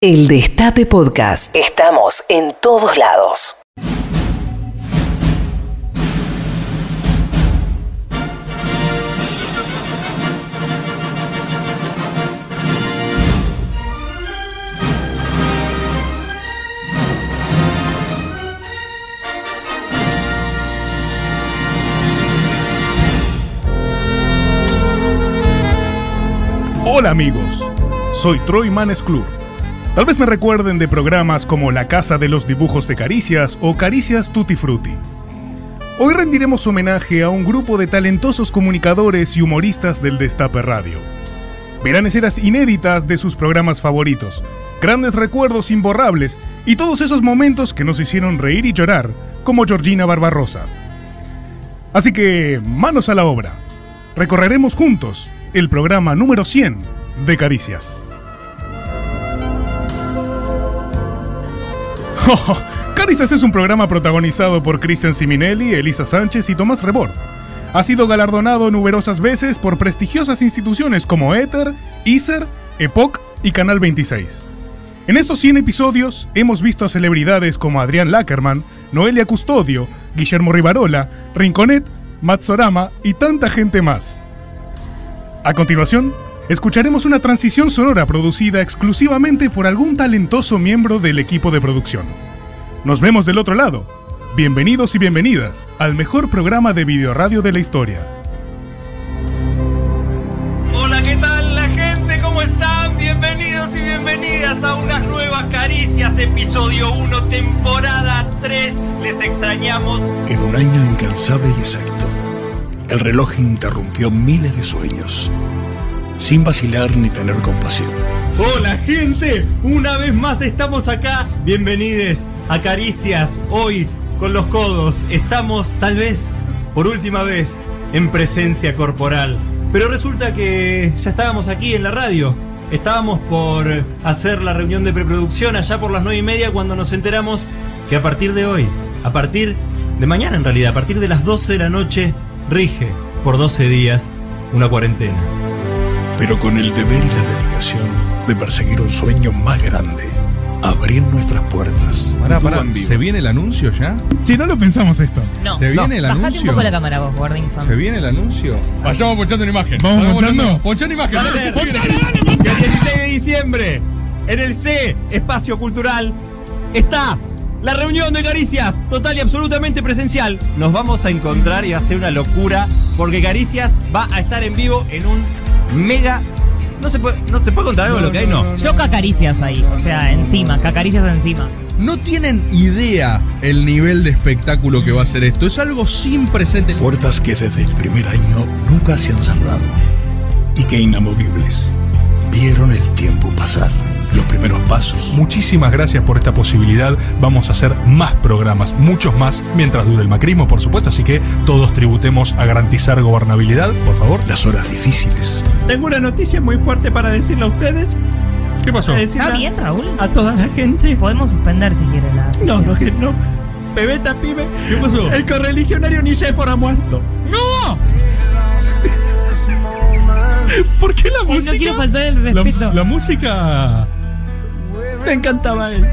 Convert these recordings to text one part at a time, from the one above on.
El Destape Podcast. Estamos en todos lados. Hola amigos, soy Troy Manes Club. Tal vez me recuerden de programas como La Casa de los Dibujos de Caricias o Caricias Tutti Frutti. Hoy rendiremos homenaje a un grupo de talentosos comunicadores y humoristas del Destape Radio. Verán escenas inéditas de sus programas favoritos, grandes recuerdos imborrables y todos esos momentos que nos hicieron reír y llorar, como Georgina Barbarosa. Así que, manos a la obra. Recorreremos juntos el programa número 100 de Caricias. Caricias es un programa protagonizado por Cristian Siminelli, Elisa Sánchez y Tomás Rebord. Ha sido galardonado numerosas veces por prestigiosas instituciones como Ether, ISER, Epoch y Canal 26. En estos 100 episodios hemos visto a celebridades como Adrián Lackerman, Noelia Custodio, Guillermo Rivarola, Rinconet, Matsorama y tanta gente más. A continuación, escucharemos una transición sonora producida exclusivamente por algún talentoso miembro del equipo de producción. Nos vemos del otro lado. Bienvenidos y bienvenidas al mejor programa de videoradio de la historia. Hola, ¿qué tal la gente? ¿Cómo están? Bienvenidos y bienvenidas a unas nuevas caricias, episodio 1, temporada 3. Les extrañamos. En un año incansable y exacto, el reloj interrumpió miles de sueños, sin vacilar ni tener compasión. Hola, gente. Una vez más estamos acá. Bienvenidos a Caricias. Hoy, con los codos, estamos tal vez por última vez en presencia corporal. Pero resulta que ya estábamos aquí en la radio. Estábamos por hacer la reunión de preproducción allá por las 9 y media cuando nos enteramos que a partir de hoy, a partir de mañana en realidad, a partir de las 12 de la noche, rige por 12 días una cuarentena. Pero con el deber y la dedicación de perseguir un sueño más grande, abrir nuestras puertas. Pará, pará, ¿se viene el anuncio ya? Si no lo pensamos esto. No, ¿Se viene el bajate anuncio? un poco la cámara vos, Gordinson. ¿Se viene el anuncio? Vayamos ponchando una imagen. ¿Vamos ponchando? Ponchando imagen. El 16 de diciembre, en el C, Espacio Cultural, está la reunión de Caricias, total y absolutamente presencial. Nos vamos a encontrar y va a ser una locura, porque Caricias va a estar en vivo en un mega... No se puede, no se puede contar algo de lo que hay, no. Yo cacaricias ahí, o sea, encima, cacaricias encima. No tienen idea el nivel de espectáculo que va a ser esto. Es algo sin presente. Puertas que desde el primer año nunca se han cerrado y que inamovibles vieron el tiempo pasar. Los primeros pasos, Muchísimas gracias por esta posibilidad. Vamos a hacer más programas, muchos más, mientras dure el macrismo, por supuesto. Así que todos tributemos a garantizar gobernabilidad, por favor. las horas difíciles, Tengo una noticia muy fuerte para decirle a ustedes. ¿Qué pasó? ¿Está bien, Raúl? A toda la gente. Podemos suspender si quiere la No, sesión. no, que no. Bebeta, pibe. ¿Qué pasó? El correligionario Nicéforo ha muerto. ¡No! ¿Por qué la música? no quiero faltar el la, respeto. la música. Me encantaba él.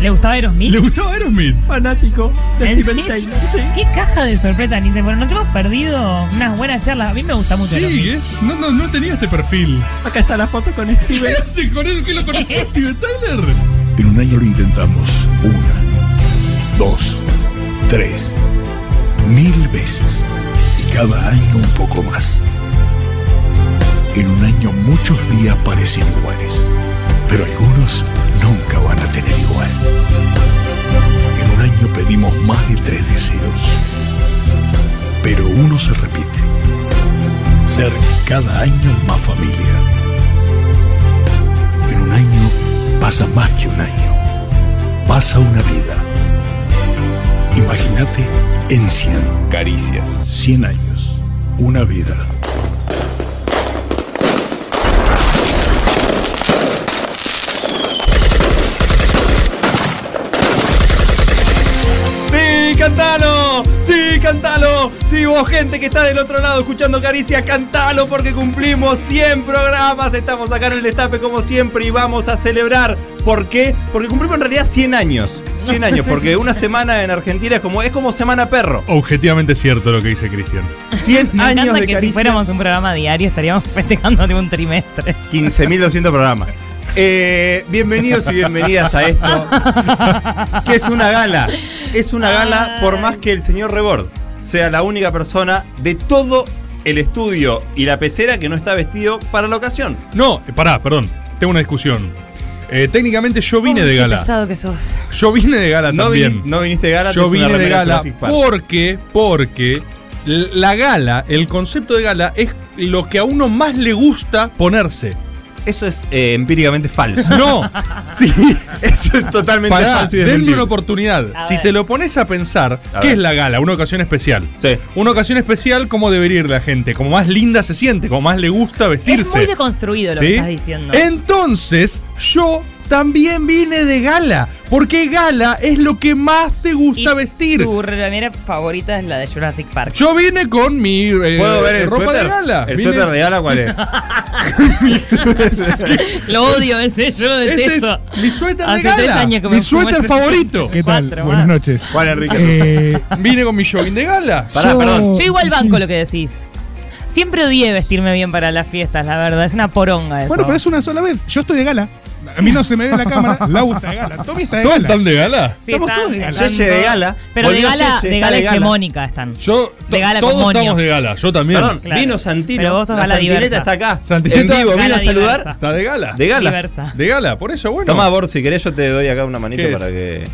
¿Le gustaba Aerosmith? ¿Le gustaba Aerosmith? Fanático de ¿En Steven? Taylor. Sí. ¿Qué caja de sorpresa, Nice? Bueno, nos hemos perdido unas buenas charlas. A mí me gusta mucho Sí, Aerosmith. es, no, no, no tenía este perfil. Acá está la foto con ¿Qué Steven. hace con él? ¿Qué lo conocí a Steven Tyler? en un año lo intentamos una, dos, tres, mil veces y cada año un poco más. En un año muchos días parecen iguales, pero algunos nunca van a tener igual. En un año pedimos más de tres deseos, pero uno se repite. Ser cada año más familia. En un año pasa más que un año. Pasa una vida. Imagínate en 100. Caricias. 100 años. Una vida. Vos gente que está del otro lado escuchando Caricias, cantalo porque cumplimos 100 programas. Estamos acá en el destape como siempre y vamos a celebrar. ¿Por qué? Porque cumplimos en realidad 100 años. 100 años, porque una semana en Argentina es como, es como semana perro. Objetivamente cierto lo que dice Cristian. 100 Me años de que si fuéramos un programa diario estaríamos festejando de un trimestre. 15.200 programas. Eh, bienvenidos y bienvenidas a esto, que es una gala. Es una gala por más que el señor Rebord sea la única persona de todo el estudio y la pecera que no está vestido para la ocasión. No, eh, pará, perdón. Tengo una discusión. Eh, técnicamente yo vine Uy, de qué gala. pesado que sos. Yo vine de gala No, también. vini- no viniste de gala, Yo vine de gala porque, porque la gala, el concepto de gala es lo que a uno más le gusta ponerse. Eso es eh, empíricamente falso. No, sí. Eso es totalmente Pará, falso y una oportunidad. A si ver. te lo pones a pensar, A ¿qué ver. es la gala? Una ocasión especial. Sí. Una ocasión especial, ¿cómo debería ir la gente? Como más linda se siente, como más le gusta vestirse. Es muy deconstruido lo ¿Sí? que estás diciendo. Entonces, yo también vine de gala. Porque gala es lo que más te gusta Y vestir. Tu remera favorita es la de Jurassic Park. Yo vine con mi eh, ¿Puedo ver el ropa suéter? de gala. ¿El Vine- suéter de gala cuál es? Lo odio ese, yo lo Este es detesto. mi suéter de Hace gala. años que me Mi suéter ese- favorito. ¿Qué tal? Cuatro Buenas noches. Juan Enrique. Eh, Vine con mi jogging de gala. Pará, yo- perdón. Yo igual sí. banco lo que decís. Siempre odié vestirme bien para las fiestas, la verdad. Es una poronga eso. Bueno, pero es una sola vez. Yo estoy de gala. A mí no se me ve en la cámara. Lau está de gala. Tommy está de ¿Todos gala. están de gala? Sí, estamos todos de gala. Yeye de gala. Pero de Volvió gala, Yeye, de está gala de gala. hegemónica están. Yo, De gala con todos moño. estamos de gala. Yo también. Perdón, Claro. vino Santino. Pero vos sos la gala Santineta diversa. está acá. Santineta, en vivo, vino gala a saludar. diversa. Está de gala. De gala. Diversa. De gala, por eso, bueno. Toma, Bor, si querés, yo te doy acá una manito ¿Qué es? para que,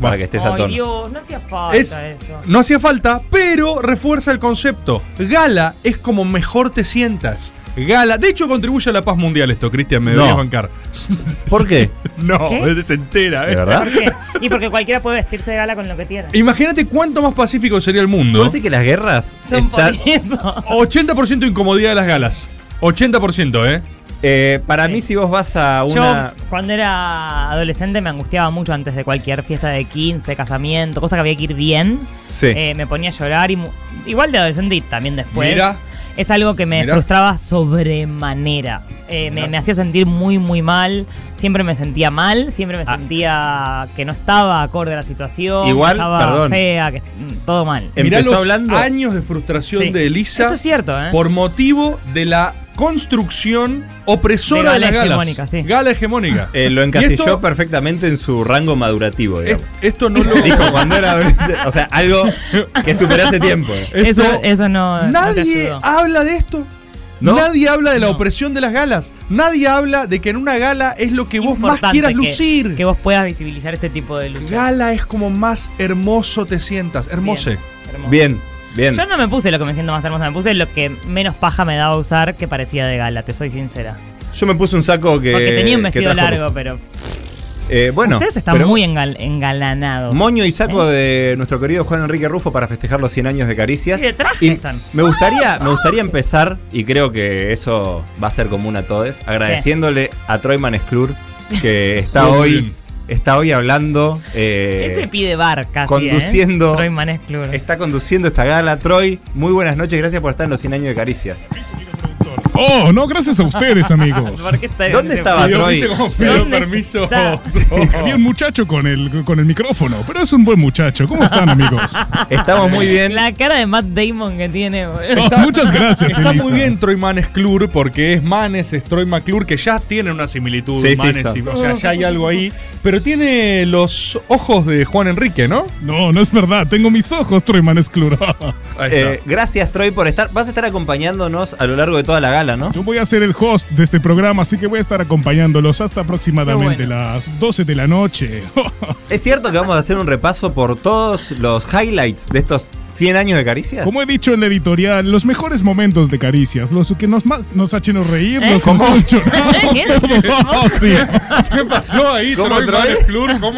para que estés a Ay, tono. Dios, no hacía falta Es- eso. No hacía falta, pero refuerza el concepto. Gala es como mejor te sientas. Gala. De hecho, contribuye a la paz mundial esto, Cristian, me No. deberías bancar. ¿Por qué? No, ¿Qué? se entera, ¿De ¿eh? verdad? ¿Por qué? Y porque cualquiera puede vestirse de gala con lo que quiera. Imagínate cuánto más pacífico sería el mundo. ¿Vos decís que las guerras Son por están... eso. 80% incomodidad de las galas. 80%, ¿eh? Eh, para mí, si vos vas a una... Yo, cuando era adolescente, me angustiaba mucho antes de cualquier fiesta de 15, casamiento, cosa que había que ir bien. Sí. Eh, me ponía a llorar y mu- igual de adolescente y también después. Mira. Es algo que me frustraba sobremanera. Eh, me, me hacía sentir muy, muy mal. Siempre me sentía mal. Siempre me Ah. sentía que no estaba acorde a la situación. Igual, que estaba perdón. fea, que mm, todo mal. Mirá Empezó los hablando- años de frustración Sí. de Elisa Esto es cierto, ¿eh? por motivo de la construcción opresora de, De gala las galas. hegemónica, sí. Gala hegemónica. Eh, lo encasilló esto- perfectamente en su rango madurativo, es- esto no lo. Dijo cuando era. O sea, algo que superé hace tiempo. Eso, esto- eso no. Nadie habla de esto. ¿No? Nadie habla de la No. opresión de las galas. Nadie habla de que en una gala es lo que vos más quieras que- lucir. Que vos puedas visibilizar este tipo de luchas. Gala es como más hermoso te sientas. Hermoso. Bien, hermoso. Bien, bien. Yo no me puse lo que me siento más hermosa, me puse lo que menos paja me daba usar que parecía de gala, te soy sincera. Yo me puse un saco que. Porque tenía un vestido largo, pero. Eh, bueno, Ustedes están pero muy engal- engalanados. Moño y saco de nuestro querido Juan Enrique Rufo para festejar los 100 años de Caricias. Sí, de traje Y están. me gustaría, me gustaría empezar, y creo que eso va a ser común a todos, agradeciéndole a Troyman Sclur que está hoy. Está hoy hablando. eh, Ese pide bar casi. conduciendo- ¿eh? Troy Manes Club. Está conduciendo esta gala. Troy, muy buenas noches, gracias por estar en los 100 años de Caricias. Oh, no, gracias a ustedes, amigos. ¿Por qué está- ¿Dónde estaba Troy? ¿viste cómo pidió ¿Dónde permiso? está? Había un muchacho con el, con el micrófono, pero es un buen muchacho. ¿Cómo están, amigos? Estamos muy bien. La cara de Matt Damon que tiene, boludo. Oh, muchas gracias, Está Elisa. muy bien Troy Manes Clur porque es Manes, es Troy McClure, que ya tienen una similitud. Sí, sí, Manes son. y- o sea, ya hay algo ahí. Pero tiene los ojos de Juan Enrique, ¿no? No, no es verdad. Tengo mis ojos, Troyman Esclura. Ahí Eh, está. gracias, Troy, por estar. Vas a estar acompañándonos a lo largo de toda la gala, ¿no? Yo voy a ser el host de este programa, así que voy a estar acompañándolos hasta aproximadamente bueno. las 12 de la noche. ¿Es cierto que vamos a hacer un repaso por todos los highlights de estos 100 años de Caricias? Como he dicho en la editorial, los mejores momentos de Caricias, los que nos más nos hacen reír, ¿Eh? los que nos hacen llorar, ¿Qué? todos. Oh, sí. ¿Qué pasó ahí, ¿Cómo, Troy.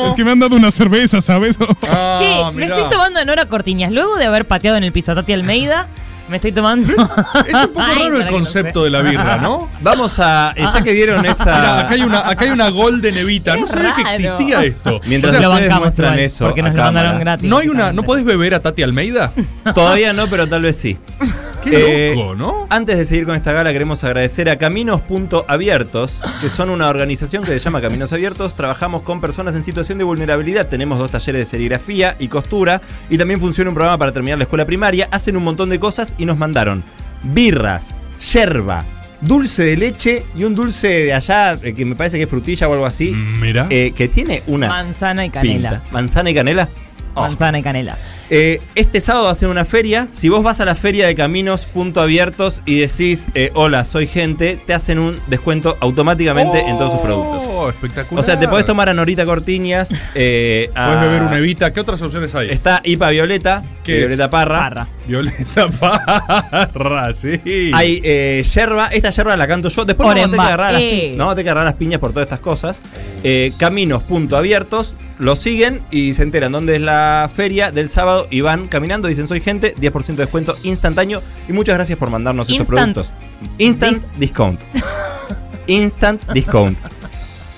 Es que me han dado una cerveza, ¿sabes? Ah, Che, me estoy tomando en hora Cortiñas. Luego de haber pateado en el piso a Tati Almeida, Me estoy tomando. Es un poco Ay, raro el concepto no de la birra, ¿no? Vamos a. eh, Ya que dieron Mirá, esa. acá hay una, acá hay una golden evita. No Qué sabía que existía esto. Mientras O sea, lo ustedes bancamos muestran igual, eso. porque nos lo mandaron gratis. no hay una, ¿no podés beber a Tati Almeida? Todavía no, pero tal vez sí. Qué Eh, loco, ¿no? Antes de seguir con esta gala, queremos agradecer a Caminos.abiertos, que son una organización que se llama Caminos Abiertos. Trabajamos con personas en situación de vulnerabilidad. Tenemos dos talleres de serigrafía y costura. Y también funciona un programa para terminar la escuela primaria. Hacen un montón de cosas y nos mandaron birras, yerba, dulce de leche y un dulce de allá, eh, que me parece que es frutilla o algo así, Mira. eh, que tiene una Manzana y canela. pinta. Manzana y canela. Oh. Manzana y canela. Eh, este sábado hacen una feria. Si vos vas a la feria de caminos punto abiertos y decís, eh, hola, soy gente, te hacen un descuento automáticamente en todos sus productos. Oh, espectacular. O sea, te podés tomar a Norita Cortiñas. Eh, a- Podés beber una evita. ¿Qué otras opciones hay? Está IPA Violeta, ¿Qué Violeta es? Parra. Parra. Violeta Parra, sí. Hay eh, yerba, esta yerba la canto yo. Después no vamos a tener que Oremba. agarrar las, Eh. pi- no agarrar las piñas por todas estas cosas. Eh, Caminos.abiertos, lo siguen y se enteran dónde es la feria del sábado y van caminando, dicen soy gente, 10% de descuento instantáneo y muchas gracias por mandarnos estos productos. Instant discount. Instant discount.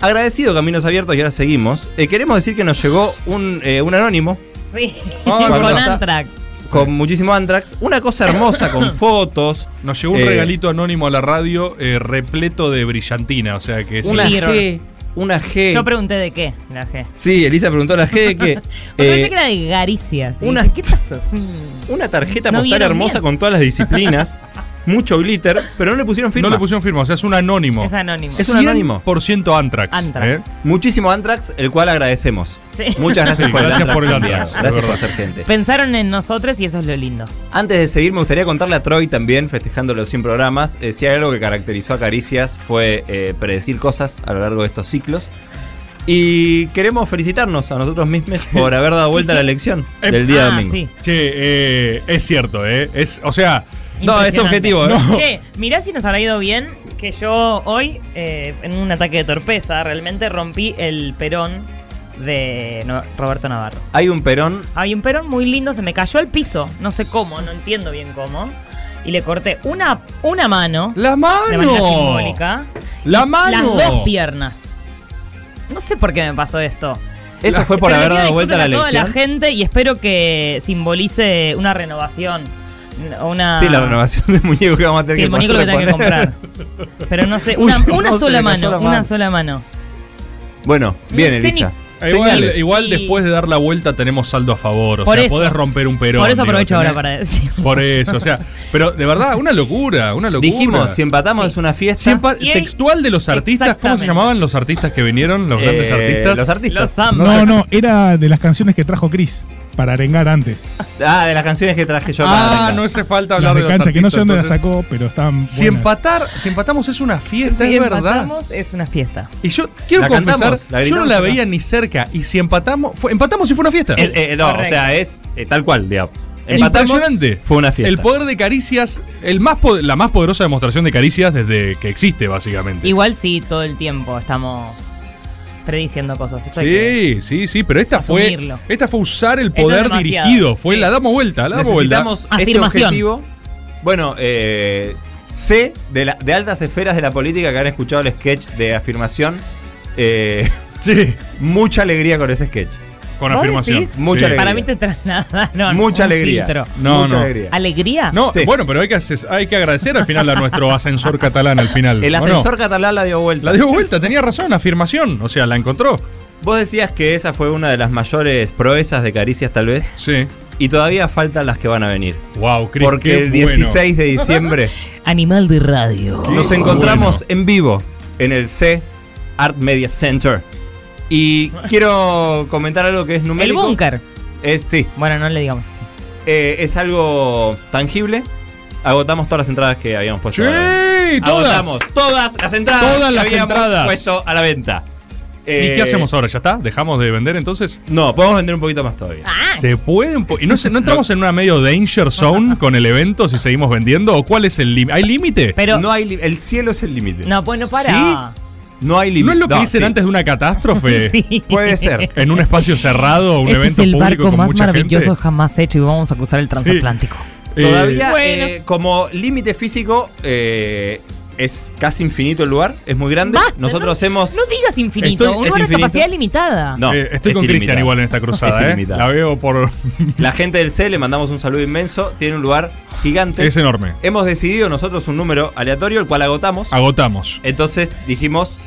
Agradecido Caminos Abiertos y ahora seguimos. Eh, queremos decir que nos llegó un, eh, un anónimo Sí. Con. Antrax. con muchísimo Antrax. Una cosa hermosa con fotos. Nos llegó un Eh, regalito anónimo a la radio eh, repleto de brillantina. O sea que sí. Una Sí. G. Una G. Yo pregunté de qué, la G. Sí, Elisa preguntó la G de Porque eh, pensé que era de Garicias. Una- ¿Qué pasó? Una tarjeta No postal hermosa bien. con todas las disciplinas, mucho glitter, pero no le pusieron firma. No le pusieron firma, o sea, es un anónimo. Es anónimo. Es un anónimo. 100% Antrax. Antrax. ¿eh? Muchísimo Antrax, el cual agradecemos. Sí. Muchas gracias Sí, por gracias el Antrax. por el. Antrax, Gracias por ser gente. Pensaron en nosotros y eso es lo lindo. Antes de seguir, me gustaría contarle a Troy también, festejando los 100 programas, eh, si hay algo que caracterizó a Caricias fue eh, predecir cosas a lo largo de estos ciclos. Y queremos felicitarnos a nosotros mismos por haber dado vuelta a la elección Eh, del día ah, domingo. sí. Che, eh, es cierto, ¿eh? Es, o sea, No, es objetivo, ¿eh? Che, mirá si nos habrá ido bien que yo hoy, eh, en un ataque de torpeza, realmente rompí el perón de No- Roberto Navarro. Hay un perón. Había un perón muy lindo, se me cayó al piso, no sé cómo, no entiendo bien cómo. Y le corté una, una mano, ¡La de manera mano! simbólica, ¡La mano! las dos piernas. No sé por qué me pasó esto. Eso fue por haber dado vuelta a la toda elección. la gente y espero que simbolice una renovación. Una... Sí, la renovación del muñeco que vamos a tener Sí, que el muñeco que tengo que comprar. Pero no sé, Uy, una, no, una se sola mano, una sola mano. Bueno, bien, No sé Elisa. Eh, Igual, Señales. igual Y- después de dar la vuelta tenemos saldo a favor. O Por sea, eso. podés romper un perón. Por eso digo, aprovecho ahora para decir. Por eso, o sea, pero de verdad, una locura, una locura. Dijimos, si empatamos Sí. es una fiesta. Si empa- Y ahí- textual de los artistas, ¿cómo se llamaban los artistas que vinieron? Los grandes Eh, artistas. Los artistas. Los. No, no, era de las canciones que trajo Chris para arengar antes. Ah, de las canciones que traje yo ah, no hace falta Las hablar de de los cancha, que no sé dónde las artistas, sacó, pero estaban Si, buenas. empatar, si empatamos es una fiesta, Si es verdad. empatamos, es una fiesta. Y yo quiero La confesar, cantamos, yo no la veía ni cerca. Y si empatamos, fue- empatamos y fue una fiesta. Es- eh, no, Correcto. o sea, es eh, tal cual, digamos. Es Empatamos, impresionante. Fue una fiesta. El poder de Caricias, el más la más poderosa demostración de Caricias desde que existe, básicamente. Igual sí, todo el tiempo estamos prediciendo cosas. Esto Sí, sí, sí, pero esta fue esta fue usar el es poder dirigido, fue sí. la damos vuelta, la damos vuelta. Necesitamos este Afirmación. objetivo. Bueno, eh, sé de, la- de altas esferas de la política que han escuchado el sketch de afirmación. eh, Sí, mucha alegría con ese sketch. con ¿Vos afirmación. decís? Mucha Sí. alegría. Para mí te trasladaron Mucha un alegría. filtro. No, mucha no. alegría. ¿Alegría? No, Sí. bueno, pero hay que, ases- hay que agradecer al final a nuestro ascensor catalán al final. El ¿o no? ascensor catalán la dio vuelta. La dio vuelta, tenía razón, afirmación, o sea, la encontró. Vos decías que esa fue una de las mayores proezas de Caricias, tal vez. Sí. Y todavía faltan las que van a venir. Wow, Chris, Porque qué el bueno. 16 de diciembre Animal de radio. Qué nos encontramos bueno. en vivo en el C Art Media Center. Y quiero comentar algo que es El numérico. búnker. Es, sí, Bueno, no le digamos así. eh, es algo tangible. Agotamos todas las entradas que habíamos puesto. Sí, todas. Agotamos todas las entradas Todas que las habíamos entradas. puesto a la venta. ¿Y Eh, qué hacemos ahora? ¿Ya está? ¿Dejamos de vender entonces? No, podemos vender un poquito más todavía. Ah, ¿Se puede un po- ¿Y no, se- no entramos en una medio danger zone con el evento si seguimos vendiendo? ¿O cuál es el límite? ¿Hay límite? pero. no hay el cielo es el límite. No, pues no para. ¿Sí? No hay límite. ¿No es lo que No, dicen sí. antes de una catástrofe? Sí. Puede ser. En un espacio cerrado, un este evento es el público barco con más maravilloso gente. jamás hecho y vamos a cruzar el transatlántico. Eh, Todavía, Bueno. eh, como límite físico, eh, es casi infinito el lugar, es muy grande. Basta, Nosotros no, hemos. No digas infinito, Estoy- un es lugar de capacidad limitada. No, Eh, estoy es con Cristian igual en esta cruzada, Es ¿eh? La veo por. La gente del C le mandamos un saludo inmenso. Tiene un lugar gigante. es enorme. Hemos decidido nosotros un número aleatorio, el cual agotamos. Agotamos. Entonces dijimos,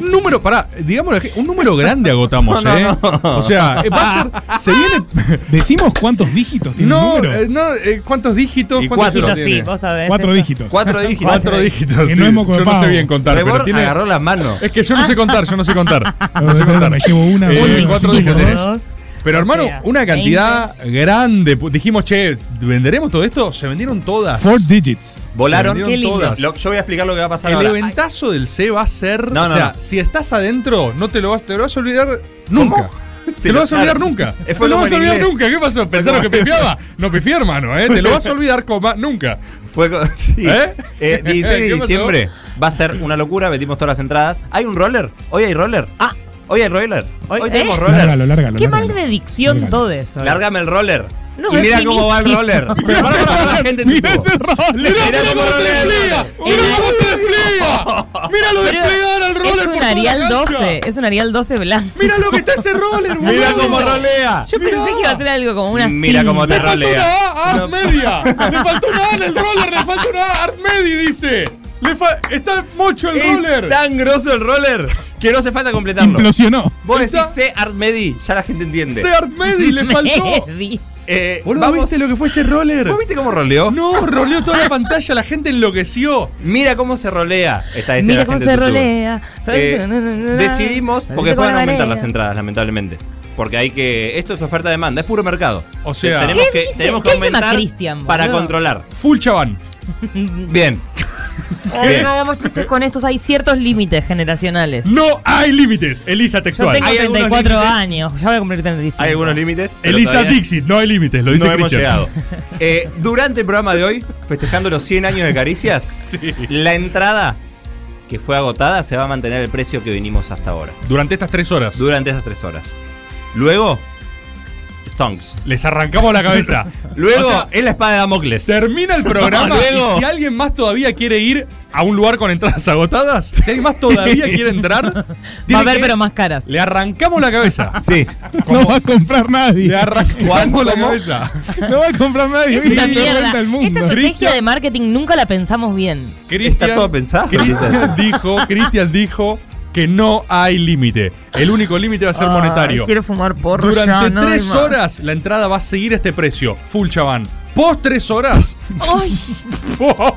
número, pará, digamos, un número grande agotamos, No, no, ¿eh? no. O sea, eh, va a ser. Se viene. Decimos cuántos dígitos tiene No, el número. eh, no, eh, ¿cuántos dígitos? Y ¿Cuántos cuatro. Dígitos, sí, vos sabés. Cuatro esto. dígitos. cuatro dígitos. Cuatro dígitos. Que sí. no hemos Yo no sé bien contar, pero Rebor tiene. agarró las manos. Es que yo no sé contar, yo no sé contar. No sé contar. Me llevo una. Eh, cuatro dígitos. Pero O hermano, sea, una cantidad grande. Dijimos, che, ¿venderemos todo esto? Se vendieron todas. Four digits. Volaron. Qué lindo. todas. Lo- yo voy a explicar lo que va a pasar El ahora. eventazo del C va a ser. No, o no, sea, no. si estás adentro, no te lo vas, te lo vas a olvidar nunca. Te lo vas a olvidar Claro. nunca. Eh, fue Te lo vas a olvidar inglés. nunca. ¿Qué pasó? ¿Pensaron que pifiaba? No pifié, hermano, ¿eh? Te lo vas a olvidar, coma, nunca. Fue sí. ¿Eh? Eh, 16 ¿Qué de diciembre va a ser una locura, vendimos todas las entradas. ¿Hay un roller? ¿Hoy hay roller? Ah. ¿Hoy hay roller? Hoy- Hoy, ¿eh? tenemos roller. Lárgalo, lárgalo. Qué lárgalo. mal de dicción Lárgalo. todo eso. Lárgame el roller. No, y mira cómo va el roller. Pero para, para, para, la gente Mira ese roller. Mira cómo rolea el roller. ¡Mira cómo se despliega! ¡Míralo Pero desplegar al roller es por un toda Arial la cancha! 12, es un Arial 12 blanco. ¡Mira lo que está ese roller, boludo! Mira cómo rolea. Yo pensé que iba a ser algo como una Mira cómo te ¡Le faltó rolea. una A, Art Media! ¡Le faltó una A en el roller! ¡Le faltó una A, Art Medi, dice! Le fa- ¡Está mocho el roller! Es tan grosso el roller que no hace falta completarlo. Implosionó. Vos decís C Art Medi, ya la gente entiende. ¡Se Art Medi le faltó! Eh, Boludo, vamos- ¿viste lo que fue ese roller? ¿Vos viste cómo roleó? No, roleó toda la pantalla, la gente enloqueció. Mira cómo se rolea. Está diciendo Mira la cómo gente se YouTube. rolea. Eh, decidimos, porque ¿Viste cómo pueden aumentar las entradas, lamentablemente. Porque hay que. Esto es oferta-demanda, es puro mercado. O sea- tenemos ¿Qué que, dice- tenemos que aumentar para controlar. Full chabán. Bien. Ay, Bien. no hagamos chistes con estos. Hay ciertos límites generacionales. No hay límites, Elisa Yo textual. tengo Hay algunos 34 límites. años. Ya voy a cumplir 35. Hay algunos límites. Elisa todavía Dixit, no hay límites, lo dice No hemos llegado. Eh, durante el programa de hoy, festejando los 100 años de Caricias, Sí. la entrada que fue agotada se va a mantener el precio que venimos hasta ahora. Durante estas tres horas. Durante esas tres horas. Luego, Stonks. Les arrancamos la cabeza. Luego, O sea, es la espada de Damocles. Termina el programa Luego- y si alguien más todavía quiere ir a un lugar con entradas agotadas, si alguien más todavía quiere entrar, Va a haber, pero más caras. le arrancamos la cabeza. Sí. No va a comprar nadie. Le arrancamos la cabeza. No va a comprar nadie. Es Sí, una te mierda. cuenta el mundo. Esta estrategia de marketing nunca la pensamos bien. Está todo pensado. Cristian dijo, Cristian dijo que no hay límite. El único límite va a ser Ay, monetario. Quiero fumar porro Durante ya, no tres hay más. horas la entrada va a seguir este precio. Full chabán. Post tres horas. Ay, boludo,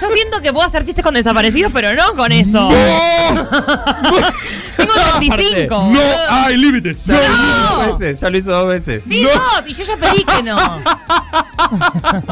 yo siento que puedo hacer chistes con desaparecidos, pero no con eso. Tengo 35. no boludo. hay límites. Ya lo hizo No. dos veces. Ya lo hizo dos veces. Sí, no, y yo ya pedí que no.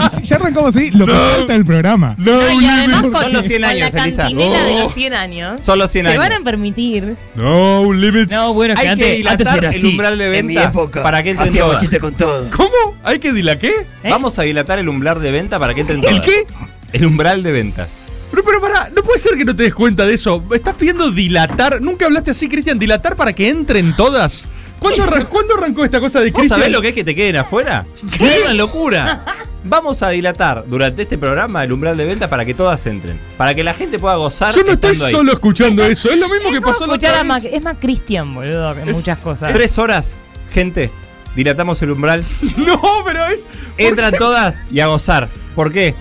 Y si ya arrancamos ahí, lo que falta del programa. No y además con, Son los 100 con años, la Elisa. cantinela de los 100 años. Son los 100 se años. van a permitir. No limits. No, bueno, Hay que antes, antes dilatar era el así. umbral de venta para que entren todas. con todo. ¿Cómo? ¿Hay que dilar qué? ¿Eh? Vamos a dilatar el umbral de venta para que entren ¿El todas. qué? El umbral de ventas. Pero, pero pará, no puede ser que no te des cuenta de eso. Estás pidiendo dilatar. ¿Nunca hablaste así, Cristian? ¿Dilatar para que entren todas? ¿Cuándo, arran- ¿cuándo arrancó esta cosa de ¿Vos Cristian? sabés lo que es que te queden afuera? Es una locura. Vamos a dilatar durante este programa el umbral de venta para que todas entren. Para que la gente pueda gozar. Yo no estoy ahí. solo escuchando eso. Es lo mismo que Es pasó la escuchar otra a Mac- vez. Es más Cristian, boludo, en Es- muchas cosas. Tres horas, gente. Dilatamos el umbral. No, pero es. Entran todas y a gozar. ¿Por qué?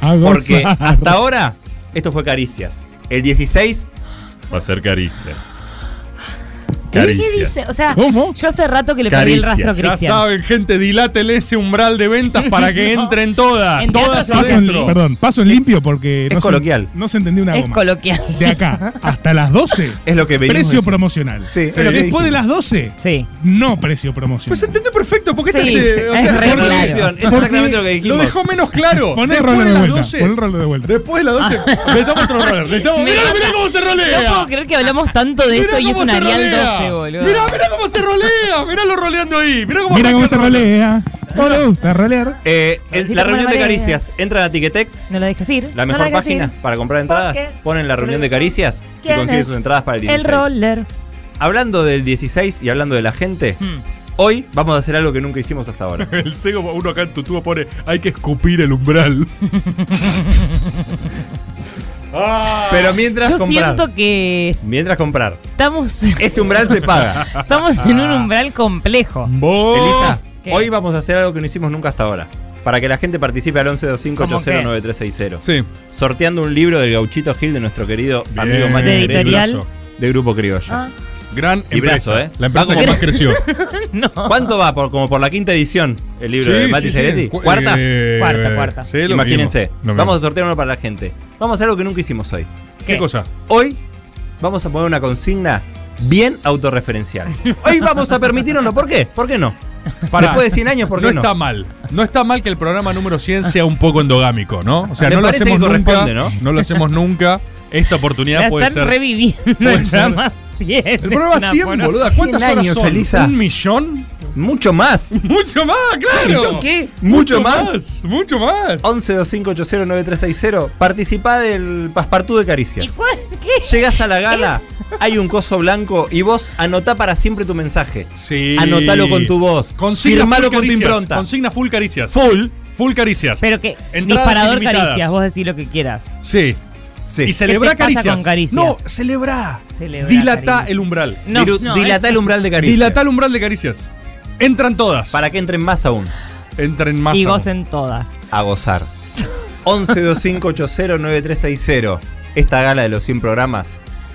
A Porque gozar. hasta ahora esto fue Caricias. El 16 Va a ser caricias. ¿Qué dice? O sea, ¿Cómo? yo hace rato que le pedí el rastro a Cristian. Ya saben, gente, dilátele ese umbral de ventas para que entren todas. En todas adentro. perdón, paso en limpio porque. Es no coloquial. Se, no se entendió una goma. Es coloquial. De acá hasta las 12. es lo que venimos Precio promocional. Sí, es lo que Después de las 12. Sí. No precio promocional. Pues entendí perfecto, porque sí, este eh, se, o sea, es, re claro. es exactamente lo que dijimos. Lo dejó menos claro. Poné el rolo de, vuelta. 12, el rolo de vuelta. Después de las 12. le damos otro roller. Mirá, mirá, cómo se rolea. No puedo creer que hablamos tanto de esto y es un Arial 12 ese, boludo. Mirá, mirá cómo se rolea. Mirá lo roleando ahí. Mirá cómo, Mira cómo se rolea. No le rolear. Eh, la reunión de caricias. Entran a Ticketek. No lo dejes ir. La mejor página para comprar entradas. Ponen la reunión de caricias y consiguen sus entradas para el 16. El roller. Hablando del 16 y hablando de la gente. Hmm. Hoy vamos a hacer algo que nunca hicimos hasta ahora. el Sego, uno acá en tu tubo pone, hay que escupir el umbral. Pero mientras Yo comprar. siento que Mientras comprar. estamos, Ese umbral se paga. estamos en un umbral complejo. Elisa, ¿Qué? hoy vamos a hacer algo que no hicimos nunca hasta ahora. Para que la gente participe al 1125809360. Sí. Sorteando un libro del Gauchito Gil de nuestro querido amigo Bien. Mati De editorial. de Grupo Criollo. Ah, Gran Librazo, empresa. ¿eh? La empresa que como- más creció. no. ¿Cuánto va? Por, como por la quinta edición el libro de Mati. Cu- ¿Cuarta? eh, Cuarta, cuarta. sí, lo Imagínense. Vamos a sortear uno para la gente. Vamos a hacer algo que nunca hicimos hoy. ¿Qué ¿Qué? cosa? Hoy vamos a poner una consigna bien autorreferencial. Hoy vamos a permitirnos. ¿Por qué? ¿Por qué no? Pará. Después de 100 años, ¿por qué no no? está mal. No está mal que el programa número 100 sea un poco endogámico, ¿no? O sea, Me no lo hacemos nunca. ¿no? No lo hacemos nunca. Esta oportunidad La puede están ser. reviviendo puede ser- 100. El programa Es una 100, pona- boluda. ¿Cuántas 100 horas años, son? Elisa. ¿Un millón? Mucho más. Mucho más, claro. ¿Millón qué? ¿Mucho más? Mucho más. 1125809360. Participá del Paspartú de ¿Y Caricias. cuál? ¿Qué? Llegás a la gala, hay un coso blanco y vos anotá para siempre tu mensaje. Sí. Anotalo con tu voz. Consigna Firmalo con tu impronta. Consigna full caricias. Full. Full caricias. Pero que Entradas disparador ilimitadas. caricias, vos decís lo que quieras. Sí. Sí. Y celebra te pasa caricias. con caricias? No, celebra. Celebra Dilata caricias. el umbral. No, no, es- el umbral de caricias. Dilata el umbral de caricias. Entran todas. Para que entren más aún. Entren más. Y aún. gocen todas. A gozar. 1125809360. Esta gala de los 100 programas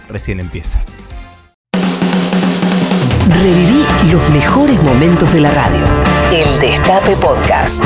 recién empieza. Reviví los mejores momentos de la radio. El Destape Podcast.